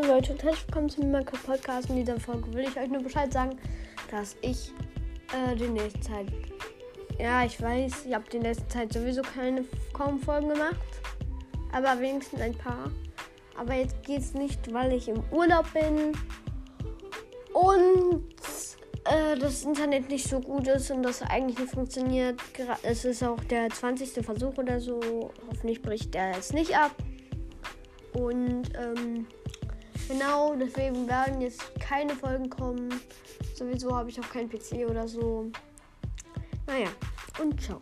Leute und herzlich willkommen zu meinem Podcast. In dieser Folge will ich euch nur Bescheid sagen, dass ich äh, die nächste Zeit. Ja, ich weiß, ich habe die nächste Zeit sowieso keine kaum Folgen gemacht. Aber wenigstens ein paar. Aber jetzt geht es nicht, weil ich im Urlaub bin und äh, das Internet nicht so gut ist und das eigentlich nicht funktioniert. Es ist auch der 20. Versuch oder so. Hoffentlich bricht der jetzt nicht ab. Und ähm, genau, deswegen werden jetzt keine Folgen kommen. Sowieso habe ich auch keinen PC oder so. Naja, und ciao.